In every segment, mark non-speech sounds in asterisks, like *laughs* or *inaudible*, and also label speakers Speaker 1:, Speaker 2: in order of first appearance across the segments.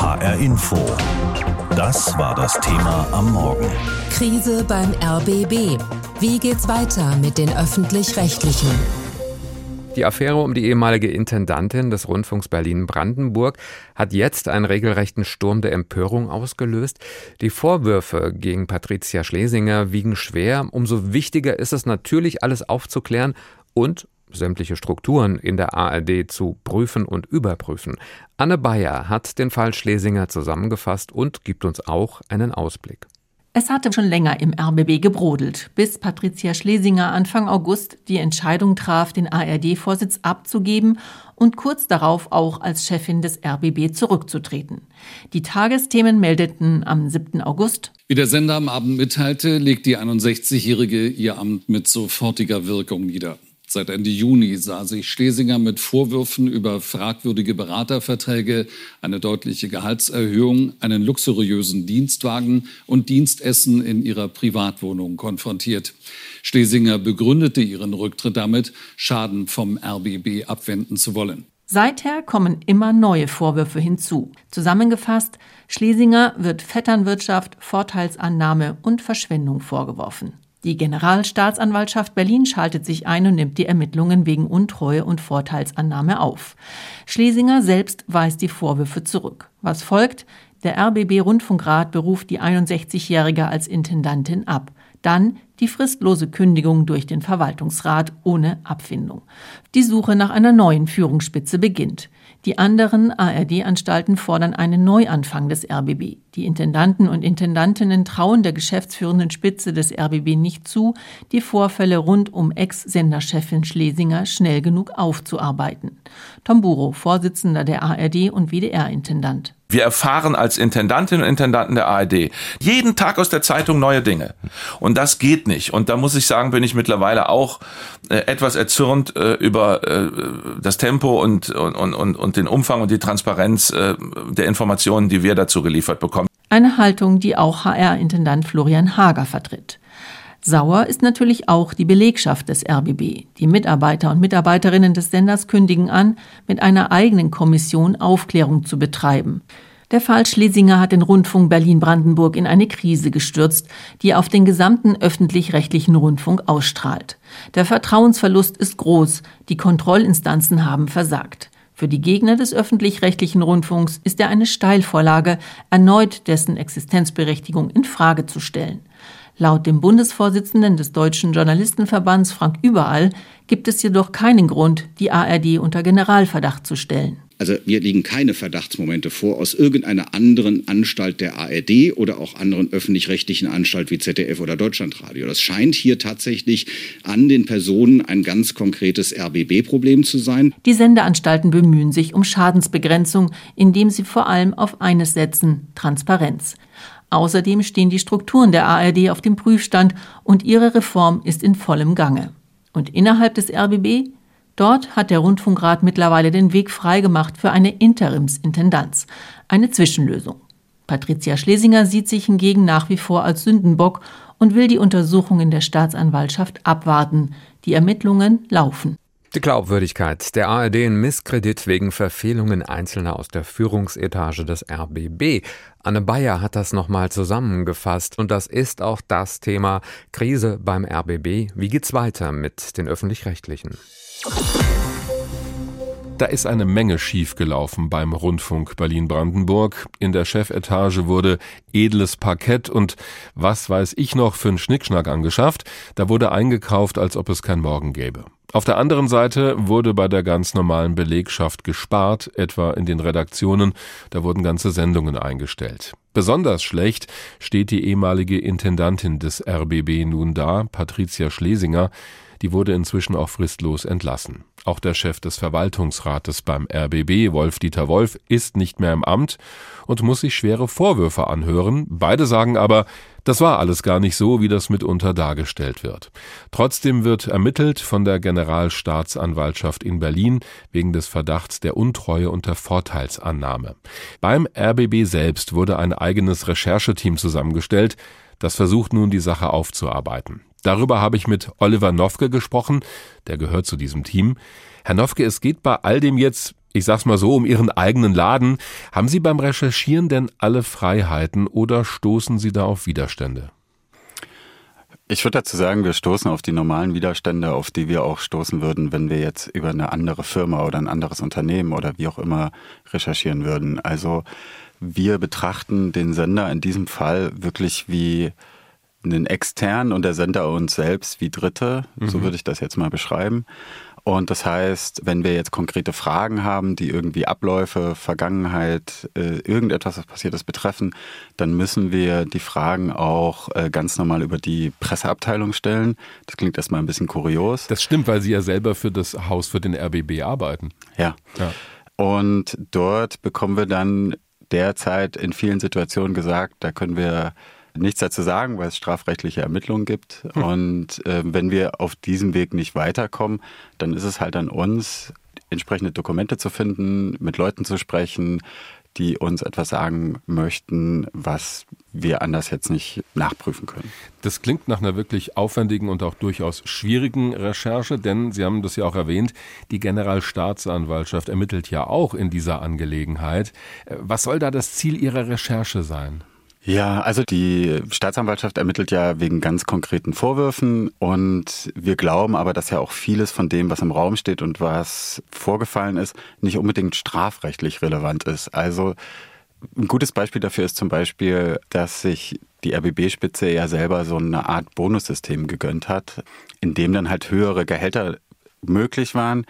Speaker 1: HR Info. Das war das Thema am Morgen.
Speaker 2: Krise beim RBB. Wie geht's weiter mit den öffentlich-rechtlichen?
Speaker 3: Die Affäre um die ehemalige Intendantin des Rundfunks Berlin-Brandenburg hat jetzt einen regelrechten Sturm der Empörung ausgelöst. Die Vorwürfe gegen Patricia Schlesinger wiegen schwer. Umso wichtiger ist es natürlich, alles aufzuklären und sämtliche Strukturen in der ARD zu prüfen und überprüfen. Anne Bayer hat den Fall Schlesinger zusammengefasst und gibt uns auch einen Ausblick.
Speaker 4: Es hatte schon länger im RBB gebrodelt, bis Patricia Schlesinger Anfang August die Entscheidung traf, den ARD-Vorsitz abzugeben und kurz darauf auch als Chefin des RBB zurückzutreten. Die Tagesthemen meldeten am 7. August.
Speaker 5: Wie der Sender am Abend mitteilte, legt die 61-Jährige ihr Amt mit sofortiger Wirkung nieder. Seit Ende Juni sah sich Schlesinger mit Vorwürfen über fragwürdige Beraterverträge, eine deutliche Gehaltserhöhung, einen luxuriösen Dienstwagen und Dienstessen in ihrer Privatwohnung konfrontiert. Schlesinger begründete ihren Rücktritt damit, Schaden vom RBB abwenden zu wollen.
Speaker 4: Seither kommen immer neue Vorwürfe hinzu. Zusammengefasst, Schlesinger wird Vetternwirtschaft, Vorteilsannahme und Verschwendung vorgeworfen. Die Generalstaatsanwaltschaft Berlin schaltet sich ein und nimmt die Ermittlungen wegen Untreue und Vorteilsannahme auf. Schlesinger selbst weist die Vorwürfe zurück. Was folgt? Der RBB Rundfunkrat beruft die 61-Jährige als Intendantin ab. Dann die fristlose Kündigung durch den Verwaltungsrat ohne Abfindung. Die Suche nach einer neuen Führungsspitze beginnt. Die anderen ARD-Anstalten fordern einen Neuanfang des RBB. Die Intendanten und Intendantinnen trauen der geschäftsführenden Spitze des RBB nicht zu, die Vorfälle rund um Ex-Senderchefin Schlesinger schnell genug aufzuarbeiten. Tom Buro, Vorsitzender der ARD und WDR-Intendant.
Speaker 6: Wir erfahren als Intendantinnen und Intendanten der ARD jeden Tag aus der Zeitung neue Dinge. Und das geht nicht. Und da muss ich sagen, bin ich mittlerweile auch äh, etwas erzürnt äh, über äh, das Tempo und, und, und, und den Umfang und die Transparenz der Informationen, die wir dazu geliefert bekommen.
Speaker 4: Eine Haltung, die auch HR-Intendant Florian Hager vertritt. Sauer ist natürlich auch die Belegschaft des RBB. Die Mitarbeiter und Mitarbeiterinnen des Senders kündigen an, mit einer eigenen Kommission Aufklärung zu betreiben. Der Fall Schlesinger hat den Rundfunk Berlin-Brandenburg in eine Krise gestürzt, die auf den gesamten öffentlich-rechtlichen Rundfunk ausstrahlt. Der Vertrauensverlust ist groß, die Kontrollinstanzen haben versagt. Für die Gegner des öffentlich-rechtlichen Rundfunks ist er eine Steilvorlage, erneut dessen Existenzberechtigung in Frage zu stellen. Laut dem Bundesvorsitzenden des Deutschen Journalistenverbands Frank Überall gibt es jedoch keinen Grund, die ARD unter Generalverdacht zu stellen.
Speaker 7: Also mir liegen keine Verdachtsmomente vor aus irgendeiner anderen Anstalt der ARD oder auch anderen öffentlich-rechtlichen Anstalt wie ZDF oder Deutschlandradio. Das scheint hier tatsächlich an den Personen ein ganz konkretes RBB-Problem zu sein.
Speaker 4: Die Sendeanstalten bemühen sich um Schadensbegrenzung, indem sie vor allem auf eines setzen, Transparenz. Außerdem stehen die Strukturen der ARD auf dem Prüfstand und ihre Reform ist in vollem Gange. Und innerhalb des RBB? Dort hat der Rundfunkrat mittlerweile den Weg freigemacht für eine Interimsintendanz, eine Zwischenlösung. Patricia Schlesinger sieht sich hingegen nach wie vor als Sündenbock und will die Untersuchungen der Staatsanwaltschaft abwarten. Die Ermittlungen laufen.
Speaker 3: Die Glaubwürdigkeit der ARD in Misskredit wegen Verfehlungen Einzelner aus der Führungsetage des RBB. Anne Bayer hat das nochmal zusammengefasst und das ist auch das Thema Krise beim RBB. Wie geht's weiter mit den öffentlich-rechtlichen?
Speaker 8: Da ist eine Menge schiefgelaufen beim Rundfunk Berlin-Brandenburg. In der Chefetage wurde edles Parkett und was weiß ich noch für einen Schnickschnack angeschafft. Da wurde eingekauft, als ob es kein Morgen gäbe. Auf der anderen Seite wurde bei der ganz normalen Belegschaft gespart, etwa in den Redaktionen, da wurden ganze Sendungen eingestellt. Besonders schlecht steht die ehemalige Intendantin des RBB nun da, Patricia Schlesinger, die wurde inzwischen auch fristlos entlassen. Auch der Chef des Verwaltungsrates beim RBB, Wolf-Dieter Wolf, ist nicht mehr im Amt und muss sich schwere Vorwürfe anhören. Beide sagen aber, das war alles gar nicht so, wie das mitunter dargestellt wird. Trotzdem wird ermittelt von der Generalstaatsanwaltschaft in Berlin wegen des Verdachts der Untreue und der Vorteilsannahme. Beim RBB selbst wurde ein eigenes Rechercheteam zusammengestellt, das versucht nun die Sache aufzuarbeiten. Darüber habe ich mit Oliver Nofke gesprochen, der gehört zu diesem Team. Herr Nofke, es geht bei all dem jetzt ich sag's mal so, um Ihren eigenen Laden. Haben Sie beim Recherchieren denn alle Freiheiten oder stoßen Sie da auf Widerstände?
Speaker 9: Ich würde dazu sagen, wir stoßen auf die normalen Widerstände, auf die wir auch stoßen würden, wenn wir jetzt über eine andere Firma oder ein anderes Unternehmen oder wie auch immer recherchieren würden. Also wir betrachten den Sender in diesem Fall wirklich wie einen externen und der Sender uns selbst wie Dritte, mhm. so würde ich das jetzt mal beschreiben. Und das heißt, wenn wir jetzt konkrete Fragen haben, die irgendwie Abläufe, Vergangenheit, äh, irgendetwas, was passiert ist, betreffen, dann müssen wir die Fragen auch äh, ganz normal über die Presseabteilung stellen. Das klingt erstmal ein bisschen kurios.
Speaker 8: Das stimmt, weil Sie ja selber für das Haus, für den RBB arbeiten.
Speaker 9: Ja. ja. Und dort bekommen wir dann derzeit in vielen Situationen gesagt, da können wir nichts dazu sagen, weil es strafrechtliche Ermittlungen gibt. Hm. Und äh, wenn wir auf diesem Weg nicht weiterkommen, dann ist es halt an uns, entsprechende Dokumente zu finden, mit Leuten zu sprechen, die uns etwas sagen möchten, was wir anders jetzt nicht nachprüfen können.
Speaker 8: Das klingt nach einer wirklich aufwendigen und auch durchaus schwierigen Recherche, denn Sie haben das ja auch erwähnt, die Generalstaatsanwaltschaft ermittelt ja auch in dieser Angelegenheit. Äh, was soll da das Ziel Ihrer Recherche sein?
Speaker 9: Ja, also die Staatsanwaltschaft ermittelt ja wegen ganz konkreten Vorwürfen und wir glauben aber, dass ja auch vieles von dem, was im Raum steht und was vorgefallen ist, nicht unbedingt strafrechtlich relevant ist. Also ein gutes Beispiel dafür ist zum Beispiel, dass sich die RBB-Spitze ja selber so eine Art Bonussystem gegönnt hat, in dem dann halt höhere Gehälter möglich waren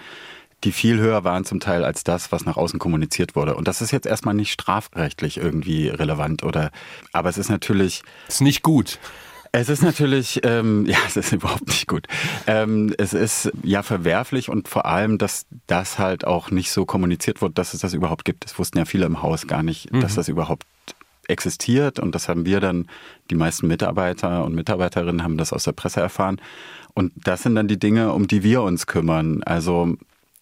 Speaker 9: die viel höher waren zum Teil als das, was nach außen kommuniziert wurde. Und das ist jetzt erstmal nicht strafrechtlich irgendwie relevant oder, aber es ist natürlich.
Speaker 8: Ist nicht gut.
Speaker 9: Es ist natürlich, ähm, *laughs* ja, es ist überhaupt nicht gut. Ähm, es ist ja verwerflich und vor allem, dass das halt auch nicht so kommuniziert wird, dass es das überhaupt gibt. Es wussten ja viele im Haus gar nicht, mhm. dass das überhaupt existiert und das haben wir dann, die meisten Mitarbeiter und Mitarbeiterinnen haben das aus der Presse erfahren. Und das sind dann die Dinge, um die wir uns kümmern. Also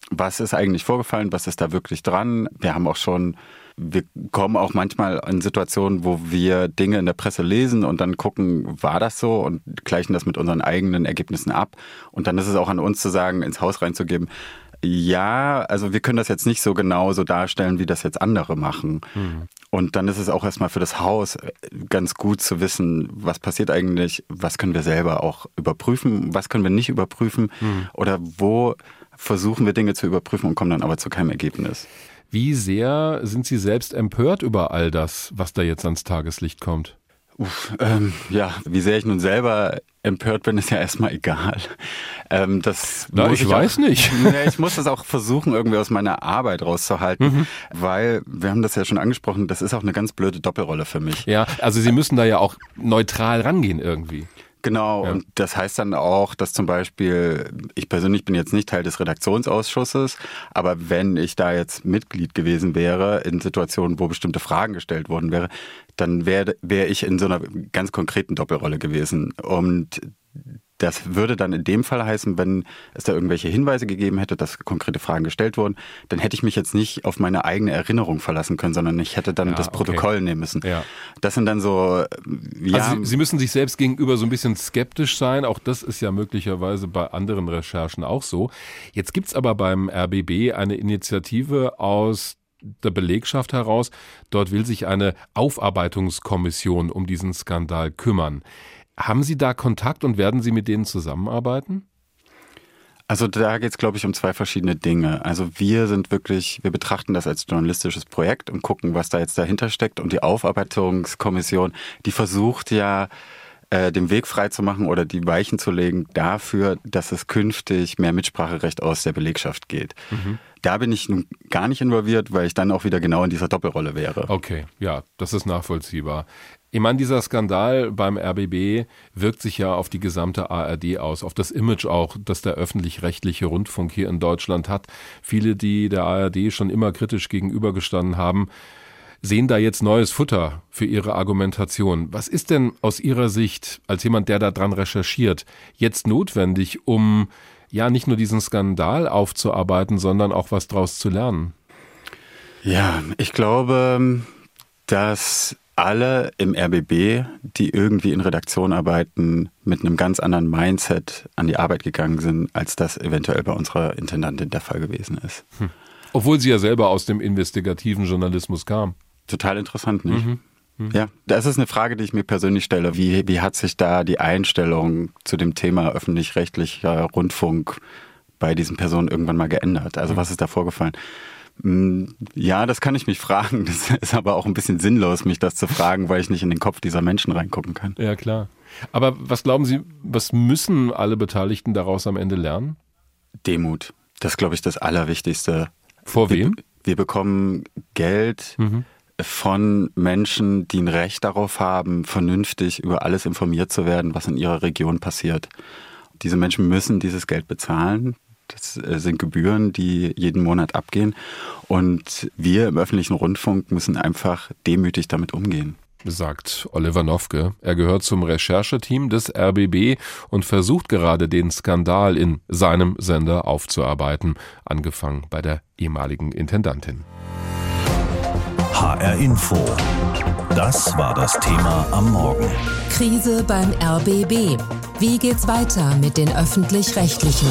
Speaker 9: was ist eigentlich vorgefallen, was ist da wirklich dran. Wir haben auch schon, wir kommen auch manchmal in Situationen, wo wir Dinge in der Presse lesen und dann gucken, war das so und gleichen das mit unseren eigenen Ergebnissen ab. Und dann ist es auch an uns zu sagen, ins Haus reinzugeben, ja, also wir können das jetzt nicht so genau so darstellen, wie das jetzt andere machen. Mhm. Und dann ist es auch erstmal für das Haus ganz gut zu wissen, was passiert eigentlich, was können wir selber auch überprüfen, was können wir nicht überprüfen mhm. oder wo versuchen wir Dinge zu überprüfen und kommen dann aber zu keinem Ergebnis.
Speaker 8: Wie sehr sind Sie selbst empört über all das, was da jetzt ans Tageslicht kommt?
Speaker 9: Uff, ähm, ja, wie sehr ich nun selber empört bin, ist ja erstmal egal.
Speaker 8: Ähm, das Na, ich, ich weiß auch, nicht. *laughs*
Speaker 9: Ja, ich muss das auch versuchen, irgendwie aus meiner Arbeit rauszuhalten, mhm. weil wir haben das ja schon angesprochen, das ist auch eine ganz blöde Doppelrolle für mich.
Speaker 8: Ja, also Sie müssen da ja auch neutral rangehen irgendwie.
Speaker 9: Genau, ja. und das heißt dann auch, dass zum Beispiel, ich persönlich bin jetzt nicht Teil des Redaktionsausschusses, aber wenn ich da jetzt Mitglied gewesen wäre in Situationen, wo bestimmte Fragen gestellt worden wäre, dann wäre wär ich in so einer ganz konkreten Doppelrolle gewesen. Und das würde dann in dem Fall heißen, wenn es da irgendwelche Hinweise gegeben hätte, dass konkrete Fragen gestellt wurden, dann hätte ich mich jetzt nicht auf meine eigene Erinnerung verlassen können, sondern ich hätte dann ja, das Protokoll okay. nehmen müssen. Ja. Das sind dann so.
Speaker 8: Ja, also Sie, Sie, müssen sich selbst gegenüber so ein bisschen skeptisch sein. Auch das ist ja möglicherweise bei anderen Recherchen auch so. Jetzt gibt's aber beim RBB eine Initiative aus der Belegschaft heraus. Dort will sich eine Aufarbeitungskommission um diesen Skandal kümmern. Haben Sie da Kontakt und werden Sie mit denen zusammenarbeiten?
Speaker 9: Also da geht es, glaube ich, um zwei verschiedene Dinge. Also wir sind wirklich, wir betrachten das als journalistisches Projekt und gucken, was da jetzt dahinter steckt. Und die Aufarbeitungskommission, die versucht ja, äh, den Weg freizumachen oder die Weichen zu legen dafür, dass es künftig mehr Mitspracherecht aus der Belegschaft geht. Mhm. Da bin ich nun gar nicht involviert, weil ich dann auch wieder genau in dieser Doppelrolle wäre.
Speaker 8: Okay, ja, das ist nachvollziehbar. Ich meine, dieser Skandal beim RBB wirkt sich ja auf die gesamte ARD aus, auf das Image auch, das der öffentlich-rechtliche Rundfunk hier in Deutschland hat. Viele, die der ARD schon immer kritisch gegenübergestanden haben, sehen da jetzt neues Futter für ihre Argumentation. Was ist denn aus Ihrer Sicht, als jemand, der da dran recherchiert, jetzt notwendig, um ja nicht nur diesen Skandal aufzuarbeiten, sondern auch was daraus zu lernen?
Speaker 9: Ja, ich glaube, dass alle im RBB, die irgendwie in Redaktion arbeiten, mit einem ganz anderen Mindset an die Arbeit gegangen sind, als das eventuell bei unserer Intendantin der Fall gewesen ist. Hm.
Speaker 8: Obwohl sie ja selber aus dem investigativen Journalismus kam.
Speaker 9: Total interessant, nicht? Mhm. Mhm. Ja, das ist eine Frage, die ich mir persönlich stelle. Wie, wie hat sich da die Einstellung zu dem Thema öffentlich-rechtlicher Rundfunk bei diesen Personen irgendwann mal geändert? Also was ist da vorgefallen? Hm, ja, das kann ich mich fragen. Das ist aber auch ein bisschen sinnlos, mich das zu fragen, weil ich nicht in den Kopf dieser Menschen reingucken kann.
Speaker 8: Ja, klar. Aber was glauben Sie, was müssen alle Beteiligten daraus am Ende lernen?
Speaker 9: Demut. Das ist, glaube ich, das Allerwichtigste.
Speaker 8: Vor wem?
Speaker 9: Wir, wir bekommen Geld. Mhm von Menschen, die ein Recht darauf haben, vernünftig über alles informiert zu werden, was in ihrer Region passiert. Diese Menschen müssen dieses Geld bezahlen. Das äh, sind Gebühren, die jeden Monat abgehen. Und wir im öffentlichen Rundfunk müssen einfach demütig damit umgehen
Speaker 8: sagt Oliver Nofke. Er gehört zum Rechercheteam des RBB und versucht gerade den Skandal in seinem Sender aufzuarbeiten, angefangen bei der ehemaligen Intendantin.
Speaker 1: HR Info. Das war das Thema am Morgen.
Speaker 2: Krise beim RBB. Wie geht's weiter mit den öffentlich-rechtlichen?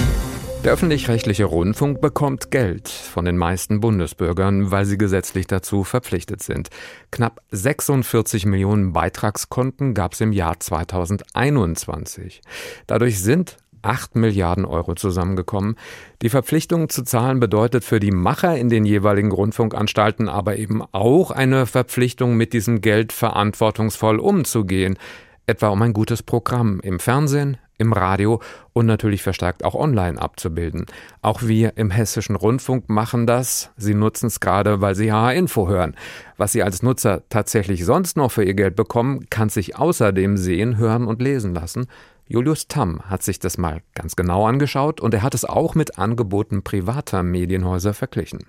Speaker 3: Der öffentlich-rechtliche Rundfunk bekommt Geld von den meisten Bundesbürgern, weil sie gesetzlich dazu verpflichtet sind. Knapp 46 Millionen Beitragskonten gab es im Jahr 2021. Dadurch sind 8 Milliarden Euro zusammengekommen. Die Verpflichtung zu zahlen bedeutet für die Macher in den jeweiligen Rundfunkanstalten aber eben auch eine Verpflichtung, mit diesem Geld verantwortungsvoll umzugehen, etwa um ein gutes Programm im Fernsehen, im Radio und natürlich verstärkt auch online abzubilden. Auch wir im Hessischen Rundfunk machen das. Sie nutzen es gerade, weil Sie HR Info hören. Was Sie als Nutzer tatsächlich sonst noch für Ihr Geld bekommen, kann sich außerdem sehen, hören und lesen lassen. Julius Tamm hat sich das mal ganz genau angeschaut und er hat es auch mit Angeboten privater Medienhäuser verglichen.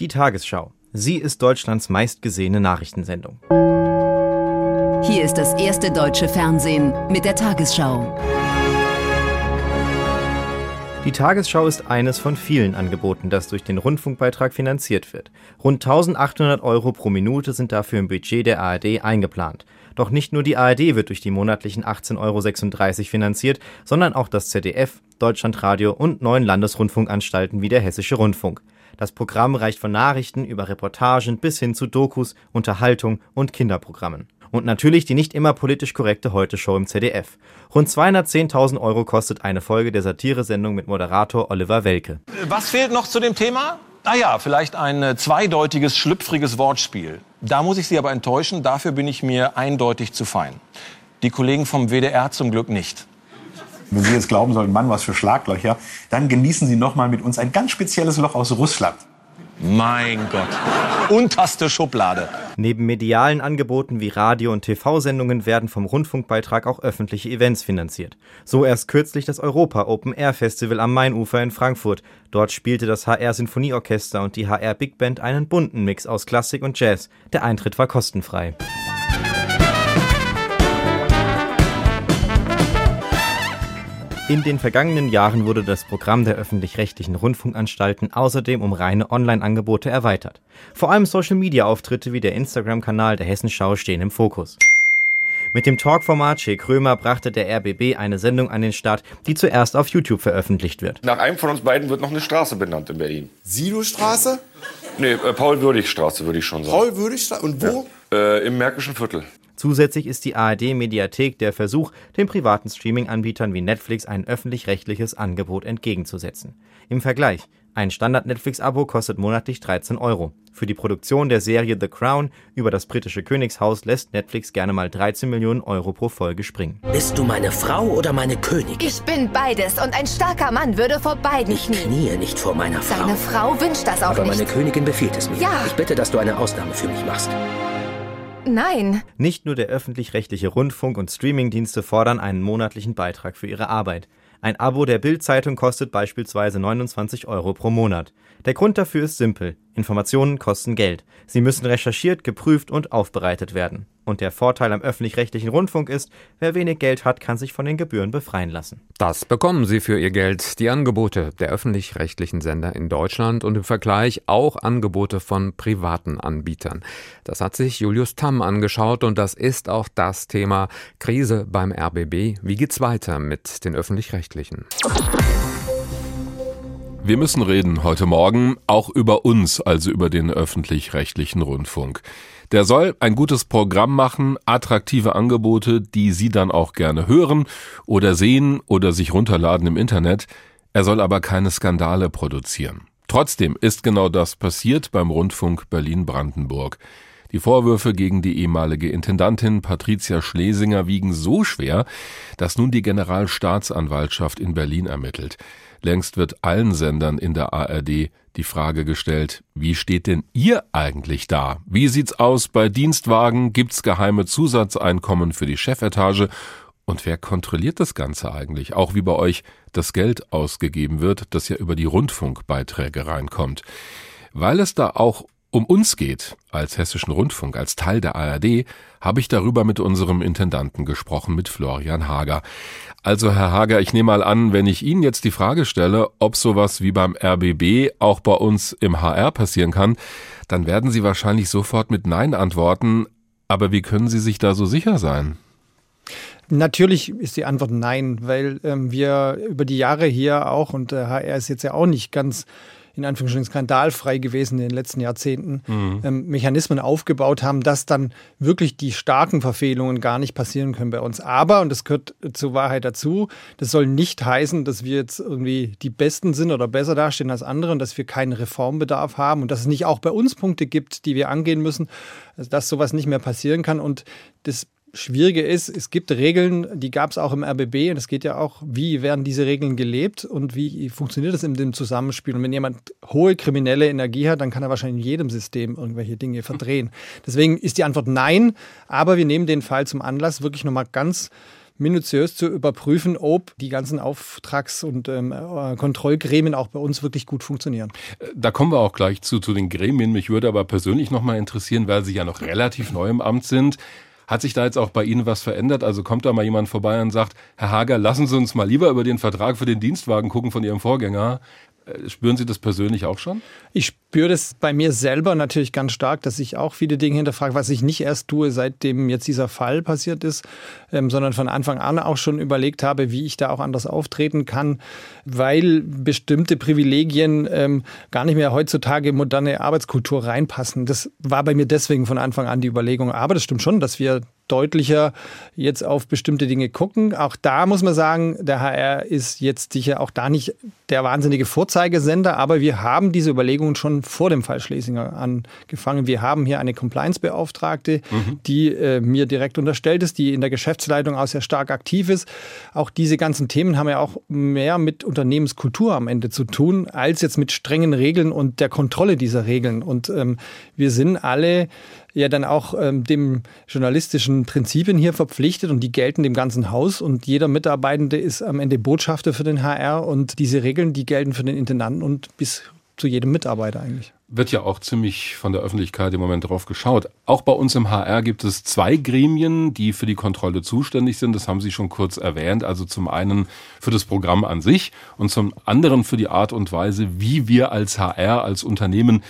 Speaker 10: Die Tagesschau. Sie ist Deutschlands meistgesehene Nachrichtensendung.
Speaker 2: Hier ist das erste deutsche Fernsehen mit der Tagesschau.
Speaker 10: Die Tagesschau ist eines von vielen Angeboten, das durch den Rundfunkbeitrag finanziert wird. Rund 1800 Euro pro Minute sind dafür im Budget der ARD eingeplant. Doch nicht nur die ARD wird durch die monatlichen 18,36 Euro finanziert, sondern auch das ZDF, Deutschlandradio und neun Landesrundfunkanstalten wie der Hessische Rundfunk. Das Programm reicht von Nachrichten über Reportagen bis hin zu Dokus, Unterhaltung und Kinderprogrammen. Und natürlich die nicht immer politisch korrekte Heute-Show im ZDF. Rund 210.000 Euro kostet eine Folge der Satiresendung mit Moderator Oliver Welke.
Speaker 11: Was fehlt noch zu dem Thema? Naja, vielleicht ein äh, zweideutiges, schlüpfriges Wortspiel. Da muss ich Sie aber enttäuschen, dafür bin ich mir eindeutig zu fein. Die Kollegen vom WDR zum Glück nicht.
Speaker 12: Wenn Sie jetzt glauben sollen, Mann, was für Schlaglöcher, dann genießen Sie noch mal mit uns ein ganz spezielles Loch aus Russland.
Speaker 11: Mein Gott. Unterste Schublade.
Speaker 10: Neben medialen Angeboten wie Radio- und TV-Sendungen werden vom Rundfunkbeitrag auch öffentliche Events finanziert. So erst kürzlich das Europa Open Air Festival am Mainufer in Frankfurt. Dort spielte das HR Sinfonieorchester und die HR Big Band einen bunten Mix aus Klassik und Jazz. Der Eintritt war kostenfrei. In den vergangenen Jahren wurde das Programm der öffentlich-rechtlichen Rundfunkanstalten außerdem um reine Online-Angebote erweitert. Vor allem Social-Media-Auftritte wie der Instagram-Kanal der Hessenschau stehen im Fokus. Mit dem Talkformat Che Krömer brachte der RBB eine Sendung an den Start, die zuerst auf YouTube veröffentlicht wird.
Speaker 13: Nach einem von uns beiden wird noch eine Straße benannt in Berlin.
Speaker 14: Sido-Straße?
Speaker 13: Nee, äh, Paul-Würdig-Straße würde ich schon sagen.
Speaker 14: Paul-Würdig-Straße? Und wo?
Speaker 13: Ja. Äh, Im Märkischen Viertel.
Speaker 10: Zusätzlich ist die ARD-Mediathek der Versuch, den privaten Streaming-Anbietern wie Netflix ein öffentlich-rechtliches Angebot entgegenzusetzen. Im Vergleich, ein Standard-Netflix-Abo kostet monatlich 13 Euro. Für die Produktion der Serie The Crown über das britische Königshaus lässt Netflix gerne mal 13 Millionen Euro pro Folge springen.
Speaker 15: Bist du meine Frau oder meine Königin?
Speaker 16: Ich bin beides und ein starker Mann würde vor beiden
Speaker 15: ich knien. Ich kniee nicht vor meiner Frau.
Speaker 16: Deine Frau wünscht das auch
Speaker 15: Aber
Speaker 16: nicht.
Speaker 15: meine Königin befiehlt es mir.
Speaker 16: Ja.
Speaker 15: Ich bitte, dass du eine Ausnahme für mich machst.
Speaker 16: Nein.
Speaker 10: Nicht nur der öffentlich-rechtliche Rundfunk und Streamingdienste fordern einen monatlichen Beitrag für ihre Arbeit. Ein Abo der Bild-Zeitung kostet beispielsweise 29 Euro pro Monat. Der Grund dafür ist simpel. Informationen kosten Geld. Sie müssen recherchiert, geprüft und aufbereitet werden. Und der Vorteil am öffentlich-rechtlichen Rundfunk ist, wer wenig Geld hat, kann sich von den Gebühren befreien lassen.
Speaker 3: Das bekommen Sie für Ihr Geld. Die Angebote der öffentlich-rechtlichen Sender in Deutschland und im Vergleich auch Angebote von privaten Anbietern. Das hat sich Julius Tamm angeschaut und das ist auch das Thema Krise beim RBB. Wie geht's weiter mit den öffentlich-rechtlichen?
Speaker 8: Wir müssen reden heute Morgen auch über uns, also über den öffentlich-rechtlichen Rundfunk. Der soll ein gutes Programm machen, attraktive Angebote, die Sie dann auch gerne hören oder sehen oder sich runterladen im Internet. Er soll aber keine Skandale produzieren. Trotzdem ist genau das passiert beim Rundfunk Berlin-Brandenburg. Die Vorwürfe gegen die ehemalige Intendantin Patricia Schlesinger wiegen so schwer, dass nun die Generalstaatsanwaltschaft in Berlin ermittelt. Längst wird allen Sendern in der ARD die Frage gestellt, wie steht denn ihr eigentlich da? Wie sieht's aus bei Dienstwagen? Gibt's geheime Zusatzeinkommen für die Chefetage? Und wer kontrolliert das Ganze eigentlich? Auch wie bei euch das Geld ausgegeben wird, das ja über die Rundfunkbeiträge reinkommt. Weil es da auch um uns geht, als Hessischen Rundfunk, als Teil der ARD, habe ich darüber mit unserem Intendanten gesprochen, mit Florian Hager. Also, Herr Hager, ich nehme mal an, wenn ich Ihnen jetzt die Frage stelle, ob sowas wie beim RBB auch bei uns im HR passieren kann, dann werden Sie wahrscheinlich sofort mit Nein antworten. Aber wie können Sie sich da so sicher sein?
Speaker 17: Natürlich ist die Antwort nein, weil ähm, wir über die Jahre hier auch, und der HR ist jetzt ja auch nicht ganz in Anführungsstrichen skandalfrei gewesen in den letzten Jahrzehnten, mhm. ähm, Mechanismen aufgebaut haben, dass dann wirklich die starken Verfehlungen gar nicht passieren können bei uns. Aber, und das gehört zur Wahrheit dazu, das soll nicht heißen, dass wir jetzt irgendwie die Besten sind oder besser dastehen als andere und dass wir keinen Reformbedarf haben und dass es nicht auch bei uns Punkte gibt, die wir angehen müssen, also dass sowas nicht mehr passieren kann. Und das Schwierige ist, es gibt Regeln, die gab es auch im RBB und es geht ja auch, wie werden diese Regeln gelebt und wie funktioniert das in dem Zusammenspiel. Und wenn jemand hohe kriminelle Energie hat, dann kann er wahrscheinlich in jedem System irgendwelche Dinge verdrehen. Deswegen ist die Antwort nein, aber wir nehmen den Fall zum Anlass, wirklich nochmal ganz minutiös zu überprüfen, ob die ganzen Auftrags- und ähm, äh, Kontrollgremien auch bei uns wirklich gut funktionieren.
Speaker 8: Da kommen wir auch gleich zu, zu den Gremien. Mich würde aber persönlich nochmal interessieren, weil Sie ja noch relativ neu im Amt sind. Hat sich da jetzt auch bei Ihnen was verändert? Also kommt da mal jemand vorbei und sagt, Herr Hager, lassen Sie uns mal lieber über den Vertrag für den Dienstwagen gucken von Ihrem Vorgänger. Äh, spüren Sie das persönlich auch schon?
Speaker 17: Ich spüre das bei mir selber natürlich ganz stark, dass ich auch viele Dinge hinterfrage, was ich nicht erst tue, seitdem jetzt dieser Fall passiert ist, ähm, sondern von Anfang an auch schon überlegt habe, wie ich da auch anders auftreten kann, weil bestimmte Privilegien ähm, gar nicht mehr heutzutage in moderne Arbeitskultur reinpassen. Das war bei mir deswegen von Anfang an die Überlegung. Aber das stimmt schon, dass wir deutlicher jetzt auf bestimmte Dinge gucken. Auch da muss man sagen, der HR ist jetzt sicher auch da nicht der wahnsinnige Vorzeigesender, aber wir haben diese Überlegungen schon vor dem Fall Schlesinger angefangen. Wir haben hier eine Compliance-Beauftragte, mhm. die äh, mir direkt unterstellt ist, die in der Geschäftsleitung auch sehr stark aktiv ist. Auch diese ganzen Themen haben ja auch mehr mit Unternehmenskultur am Ende zu tun, als jetzt mit strengen Regeln und der Kontrolle dieser Regeln. Und ähm, wir sind alle ja dann auch ähm, dem journalistischen Prinzipien hier verpflichtet und die gelten dem ganzen Haus. Und jeder Mitarbeitende ist am Ende Botschafter für den HR und diese Regeln, die gelten für den Intendanten und bis zu jedem Mitarbeiter eigentlich
Speaker 8: wird ja auch ziemlich von der Öffentlichkeit im Moment drauf geschaut. Auch bei uns im HR gibt es zwei Gremien, die für die Kontrolle zuständig sind. Das haben Sie schon kurz erwähnt. Also zum einen für das Programm an sich und zum anderen für die Art und Weise, wie wir als HR, als Unternehmen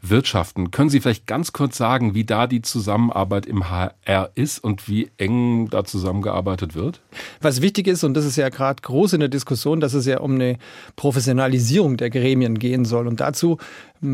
Speaker 8: wirtschaften. Können Sie vielleicht ganz kurz sagen, wie da die Zusammenarbeit im HR ist und wie eng da zusammengearbeitet wird?
Speaker 17: Was wichtig ist, und das ist ja gerade groß in der Diskussion, dass es ja um eine Professionalisierung der Gremien gehen soll. Und dazu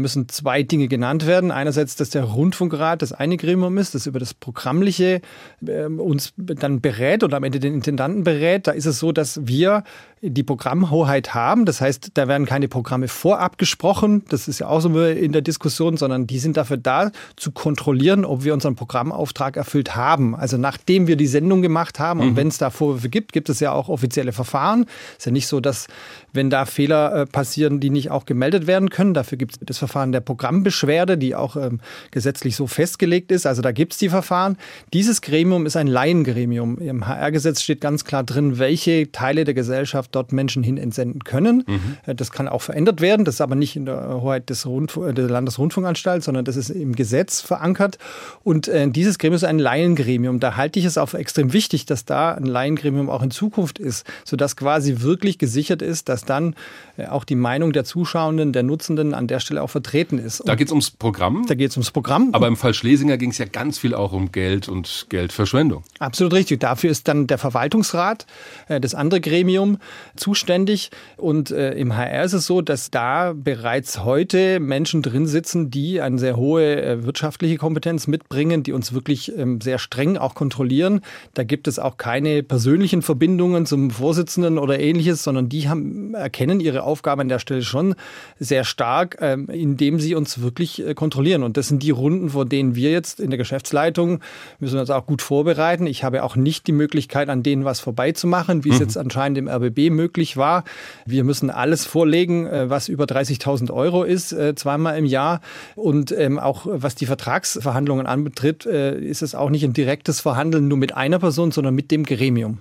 Speaker 17: müssen zwei Dinge genannt werden. Einerseits, dass der Rundfunkrat das eine Gremium ist, das über das Programmliche äh, uns dann berät und am Ende den Intendanten berät. Da ist es so, dass wir die Programmhoheit haben. Das heißt, da werden keine Programme vorab gesprochen. Das ist ja auch so in der Diskussion, sondern die sind dafür da, zu kontrollieren, ob wir unseren Programmauftrag erfüllt haben. Also nachdem wir die Sendung gemacht haben mhm. und wenn es da Vorwürfe gibt, gibt es ja auch offizielle Verfahren. Ist ja nicht so, dass wenn da Fehler äh, passieren, die nicht auch gemeldet werden können. Dafür gibt es das Verfahren der Programmbeschwerde, die auch ähm, gesetzlich so festgelegt ist. Also da gibt es die Verfahren. Dieses Gremium ist ein Laiengremium. Im HR-Gesetz steht ganz klar drin, welche Teile der Gesellschaft dort Menschen hin entsenden können. Mhm. Äh, das kann auch verändert werden. Das ist aber nicht in der Hoheit des Rundf der Landesrundfunkanstalt, sondern das ist im Gesetz verankert. Und äh, dieses Gremium ist ein Laiengremium. Da halte ich es auch für extrem wichtig, dass da ein Laiengremium auch in Zukunft ist, sodass quasi wirklich gesichert ist, dass dann äh, auch die Meinung der Zuschauenden, der Nutzenden an der Stelle auch vertreten ist.
Speaker 8: Da geht es ums Programm.
Speaker 17: Da geht es ums Programm.
Speaker 8: Aber im Fall Schlesinger ging es ja ganz viel auch um Geld und Geldverschwendung.
Speaker 17: Absolut richtig. Dafür ist dann der Verwaltungsrat, das andere Gremium, zuständig. Und äh, im HR ist es so, dass da bereits heute Menschen drin sitzen, die eine sehr hohe äh, wirtschaftliche Kompetenz mitbringen, die uns wirklich ähm, sehr streng auch kontrollieren. Da gibt es auch keine persönlichen Verbindungen zum Vorsitzenden oder ähnliches, sondern die haben, erkennen ihre Aufgabe an der Stelle schon sehr stark, ähm, indem sie uns wirklich äh, kontrollieren. Und das sind die Runden, vor denen wir jetzt in der Geschäftsleitung müssen uns auch gut vorbereiten. Ich habe auch nicht die Möglichkeit, an denen was vorbeizumachen, wie es
Speaker 8: Mhm.
Speaker 17: jetzt anscheinend im RBB möglich war. Wir müssen alles vorlegen, äh, was über 30.000 Euro ist, äh, zweimal im Jahr. Und ähm, auch was die Vertragsverhandlungen anbetrifft, äh, ist es auch nicht ein direktes Verhandeln nur mit einer Person, sondern mit dem Gremium.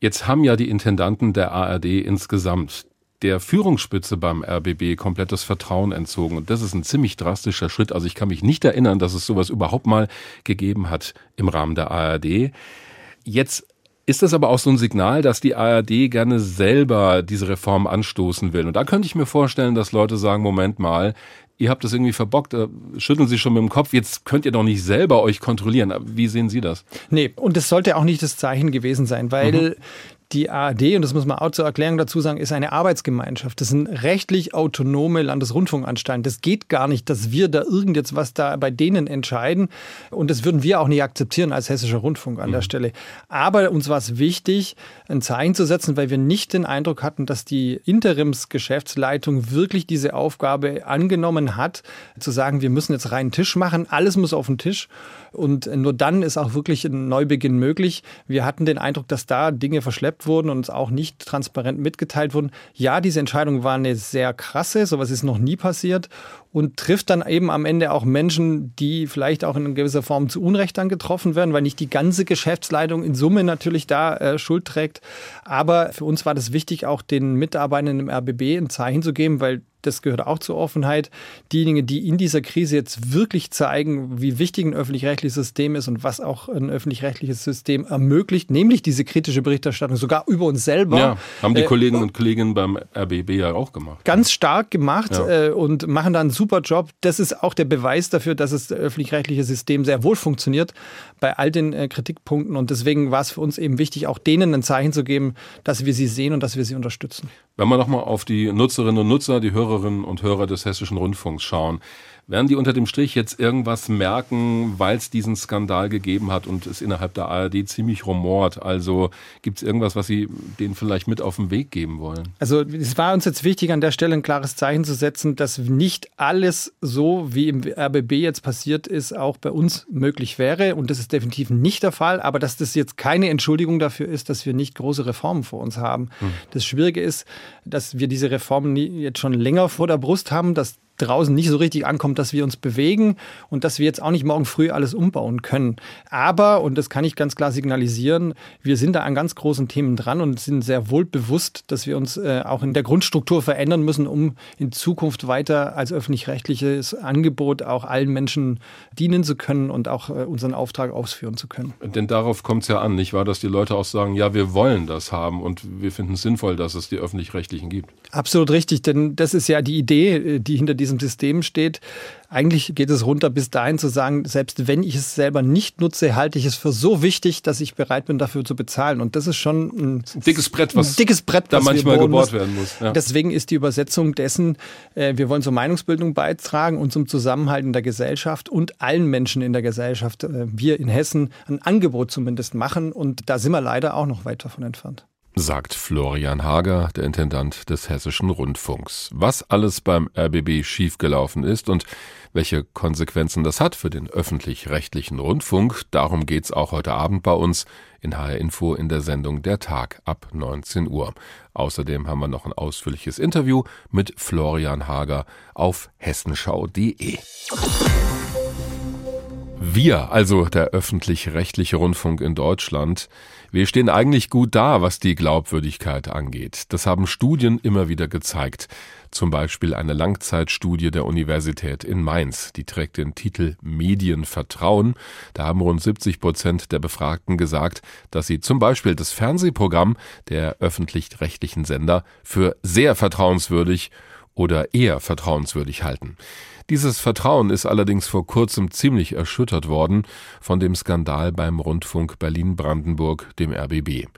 Speaker 8: Jetzt haben ja die Intendanten der ARD insgesamt der Führungsspitze beim RBB komplettes Vertrauen entzogen. Und das ist ein ziemlich drastischer Schritt. Also ich kann mich nicht erinnern, dass es sowas überhaupt mal gegeben hat im Rahmen der ARD. Jetzt ist das aber auch so ein Signal, dass die ARD gerne selber diese Reform anstoßen will. Und da könnte ich mir vorstellen, dass Leute sagen, Moment mal, ihr habt das irgendwie verbockt, äh, schütteln Sie schon mit dem Kopf, jetzt könnt ihr doch nicht selber euch kontrollieren. Wie sehen Sie das?
Speaker 17: Nee, und das sollte auch nicht das Zeichen gewesen sein, weil die ARD, und das muss man auch zur Erklärung dazu sagen, ist eine Arbeitsgemeinschaft. Das sind rechtlich autonome Landesrundfunkanstalten. Das geht gar nicht, dass wir da irgend jetzt was da bei denen entscheiden. Und das würden wir auch nicht akzeptieren als hessischer Rundfunk an der Stelle. Aber uns war es wichtig, ein Zeichen zu setzen, weil wir nicht den Eindruck hatten, dass die Interimsgeschäftsleitung wirklich diese Aufgabe angenommen hat, zu sagen, wir müssen jetzt reinen Tisch machen, alles muss auf den Tisch. Und nur dann ist auch wirklich ein Neubeginn möglich. Wir hatten den Eindruck, dass da Dinge verschleppt wurden und uns auch nicht transparent mitgeteilt wurden. Ja, diese Entscheidung war eine sehr krasse, sowas ist noch nie passiert und trifft dann eben am Ende auch Menschen, die vielleicht auch in gewisser Form zu Unrecht dann getroffen werden, weil nicht die ganze Geschäftsleitung in Summe natürlich da äh, Schuld trägt. Aber für uns war das wichtig, auch den Mitarbeitern im RBB ein Zeichen zu geben, weil das gehört auch zur Offenheit. Diejenigen, die in dieser Krise jetzt wirklich zeigen, wie wichtig ein öffentlich-rechtliches System ist und was auch ein öffentlich-rechtliches System ermöglicht, nämlich diese kritische Berichterstattung, sogar über uns selber.
Speaker 8: Ja, haben die
Speaker 17: Äh,
Speaker 8: Kollegen und Kolleginnen beim RBB ja auch gemacht.
Speaker 17: ganz stark gemacht
Speaker 8: Ja.
Speaker 17: äh, und machen da einen super Job. Das ist auch der Beweis dafür, dass das öffentlich-rechtliche System sehr wohl funktioniert bei all den äh, Kritikpunkten. Und deswegen war es für uns eben wichtig, auch denen ein Zeichen zu geben, dass wir sie sehen und dass wir sie unterstützen.
Speaker 8: Wenn wir nochmal auf die Nutzerinnen und Nutzer, die Hörerinnen und Hörer des Hessischen Rundfunks schauen, werden die unter dem Strich jetzt irgendwas merken, weil es diesen Skandal gegeben hat und es innerhalb der ARD ziemlich rumort? Also gibt es irgendwas, was Sie denen vielleicht mit auf den Weg geben wollen?
Speaker 17: Also es war uns jetzt wichtig, an der Stelle ein klares Zeichen zu setzen, dass nicht alles so, wie im RBB jetzt passiert ist, auch bei uns möglich wäre. Und das ist definitiv nicht der Fall. Aber dass das jetzt keine Entschuldigung dafür ist, dass wir nicht große Reformen vor uns haben. Das Schwierige ist, dass wir diese Reformen jetzt schon länger vor der Brust haben, dass draußen nicht so richtig ankommt, dass wir uns bewegen und dass wir jetzt auch nicht morgen früh alles umbauen können. Aber, und das kann ich ganz klar signalisieren, wir sind da an ganz großen Themen dran und sind sehr wohl bewusst, dass wir uns äh, auch in der Grundstruktur verändern müssen, um in Zukunft weiter als öffentlich-rechtliches Angebot auch allen Menschen dienen zu können und auch äh, unseren Auftrag ausführen zu können.
Speaker 8: Denn darauf kommt es ja an, nicht wahr, dass die Leute auch sagen, ja, wir wollen das haben und wir finden es sinnvoll, dass es die öffentlich-rechtlichen gibt.
Speaker 17: Absolut richtig, denn das ist ja die Idee, äh, die hinter diesem System steht. Eigentlich geht es runter bis dahin zu sagen, selbst wenn ich es selber nicht nutze, halte ich es für so wichtig, dass ich bereit bin, dafür zu bezahlen. Und das ist schon ein,
Speaker 8: dickes Brett, was
Speaker 17: dickes Brett,
Speaker 8: da
Speaker 17: was
Speaker 8: manchmal gebohrt werden muss, ja.
Speaker 17: Deswegen ist die Übersetzung dessen, äh, wir wollen zur Meinungsbildung beitragen und zum Zusammenhalt in der Gesellschaft und allen Menschen in der Gesellschaft. Äh, wir in Hessen ein Angebot zumindest machen und da sind wir leider auch noch weit davon entfernt.
Speaker 8: Sagt Florian Hager, der Intendant des Hessischen Rundfunks. Was alles beim RBB schiefgelaufen ist und welche Konsequenzen das hat für den öffentlich-rechtlichen Rundfunk, darum geht's auch heute Abend bei uns in HR Info in der Sendung Der Tag ab 19 Uhr. Außerdem haben wir noch ein ausführliches Interview mit Florian Hager auf hessenschau.de. Wir, also der öffentlich-rechtliche Rundfunk in Deutschland, wir stehen eigentlich gut da, was die Glaubwürdigkeit angeht. Das haben Studien immer wieder gezeigt. Zum Beispiel eine Langzeitstudie der Universität in Mainz. Die trägt den Titel Medienvertrauen. Da haben rund 70 Prozent der Befragten gesagt, dass sie zum Beispiel das Fernsehprogramm der öffentlich-rechtlichen Sender für sehr vertrauenswürdig oder eher vertrauenswürdig halten. Dieses Vertrauen ist allerdings vor kurzem ziemlich erschüttert worden von dem Skandal beim Rundfunk Berlin-Brandenburg, dem RBB.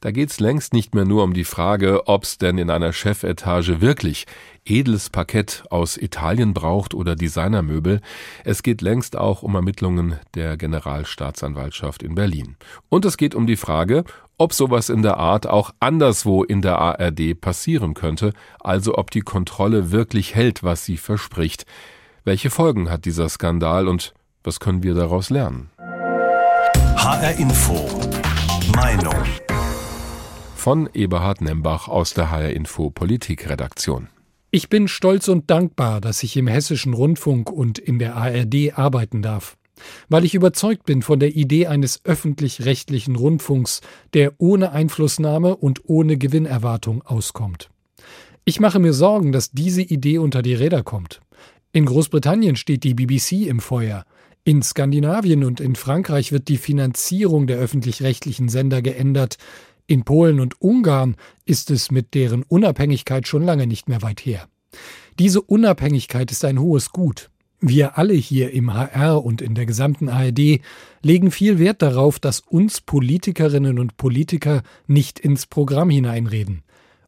Speaker 8: Da geht's längst nicht mehr nur um die Frage, ob's denn in einer Chefetage wirklich edles Parkett aus Italien braucht oder Designermöbel. Es geht längst auch um Ermittlungen der Generalstaatsanwaltschaft in Berlin. Und es geht um die Frage, ob sowas in der Art auch anderswo in der ARD passieren könnte, also ob die Kontrolle wirklich hält, was sie verspricht. Welche Folgen hat dieser Skandal und was können wir daraus lernen?
Speaker 1: HR Info. Meinung.
Speaker 8: Von Eberhard Nembach aus der HR Info Politikredaktion.
Speaker 18: Ich bin stolz und dankbar, dass ich im hessischen Rundfunk und in der ARD arbeiten darf, weil ich überzeugt bin von der Idee eines öffentlich-rechtlichen Rundfunks, der ohne Einflussnahme und ohne Gewinnerwartung auskommt. Ich mache mir Sorgen, dass diese Idee unter die Räder kommt. In Großbritannien steht die BBC im Feuer. In Skandinavien und in Frankreich wird die Finanzierung der öffentlich-rechtlichen Sender geändert. In Polen und Ungarn ist es mit deren Unabhängigkeit schon lange nicht mehr weit her. Diese Unabhängigkeit ist ein hohes Gut. Wir alle hier im HR und in der gesamten ARD legen viel Wert darauf, dass uns Politikerinnen und Politiker nicht ins Programm hineinreden.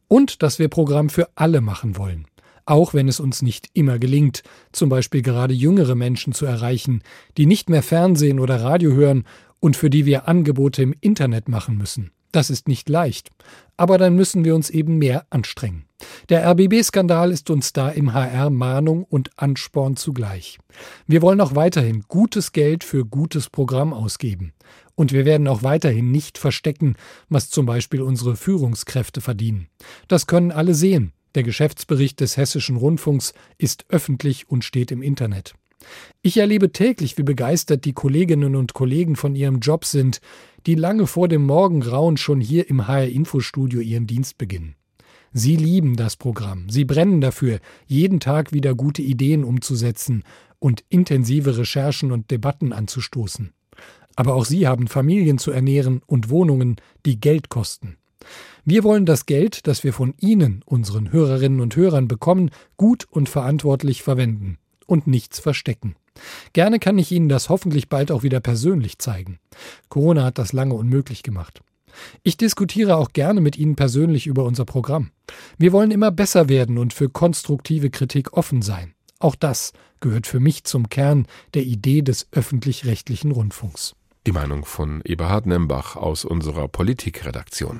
Speaker 18: Und dass wir Programm für alle machen wollen. Auch wenn es uns nicht immer gelingt, zum Beispiel gerade jüngere Menschen zu erreichen, die nicht mehr Fernsehen oder Radio hören und für die wir Angebote im Internet machen müssen. Das ist nicht leicht, aber dann müssen wir uns eben mehr anstrengen. Der RBB-Skandal ist uns da im HR Mahnung und Ansporn zugleich. Wir wollen auch weiterhin gutes Geld für gutes Programm ausgeben. Und wir werden auch weiterhin nicht verstecken, was zum Beispiel unsere Führungskräfte verdienen. Das können alle sehen. Der Geschäftsbericht des Hessischen Rundfunks ist öffentlich und steht im Internet. Ich erlebe täglich, wie begeistert die Kolleginnen und Kollegen von ihrem Job sind, die lange vor dem Morgengrauen schon hier im HR Infostudio ihren Dienst beginnen. Sie lieben das Programm, sie brennen dafür, jeden Tag wieder gute Ideen umzusetzen und intensive Recherchen und Debatten anzustoßen. Aber auch sie haben Familien zu ernähren und Wohnungen, die Geld kosten. Wir wollen das Geld, das wir von Ihnen, unseren Hörerinnen und Hörern bekommen, gut und verantwortlich verwenden und nichts verstecken. Gerne kann ich Ihnen das hoffentlich bald auch wieder persönlich zeigen. Corona hat das lange unmöglich gemacht. Ich diskutiere auch gerne mit Ihnen persönlich über unser Programm. Wir wollen immer besser werden und für konstruktive Kritik offen sein. Auch das gehört für mich zum Kern der Idee des öffentlich-rechtlichen Rundfunks.
Speaker 8: Die Meinung von Eberhard Nembach aus unserer Politikredaktion.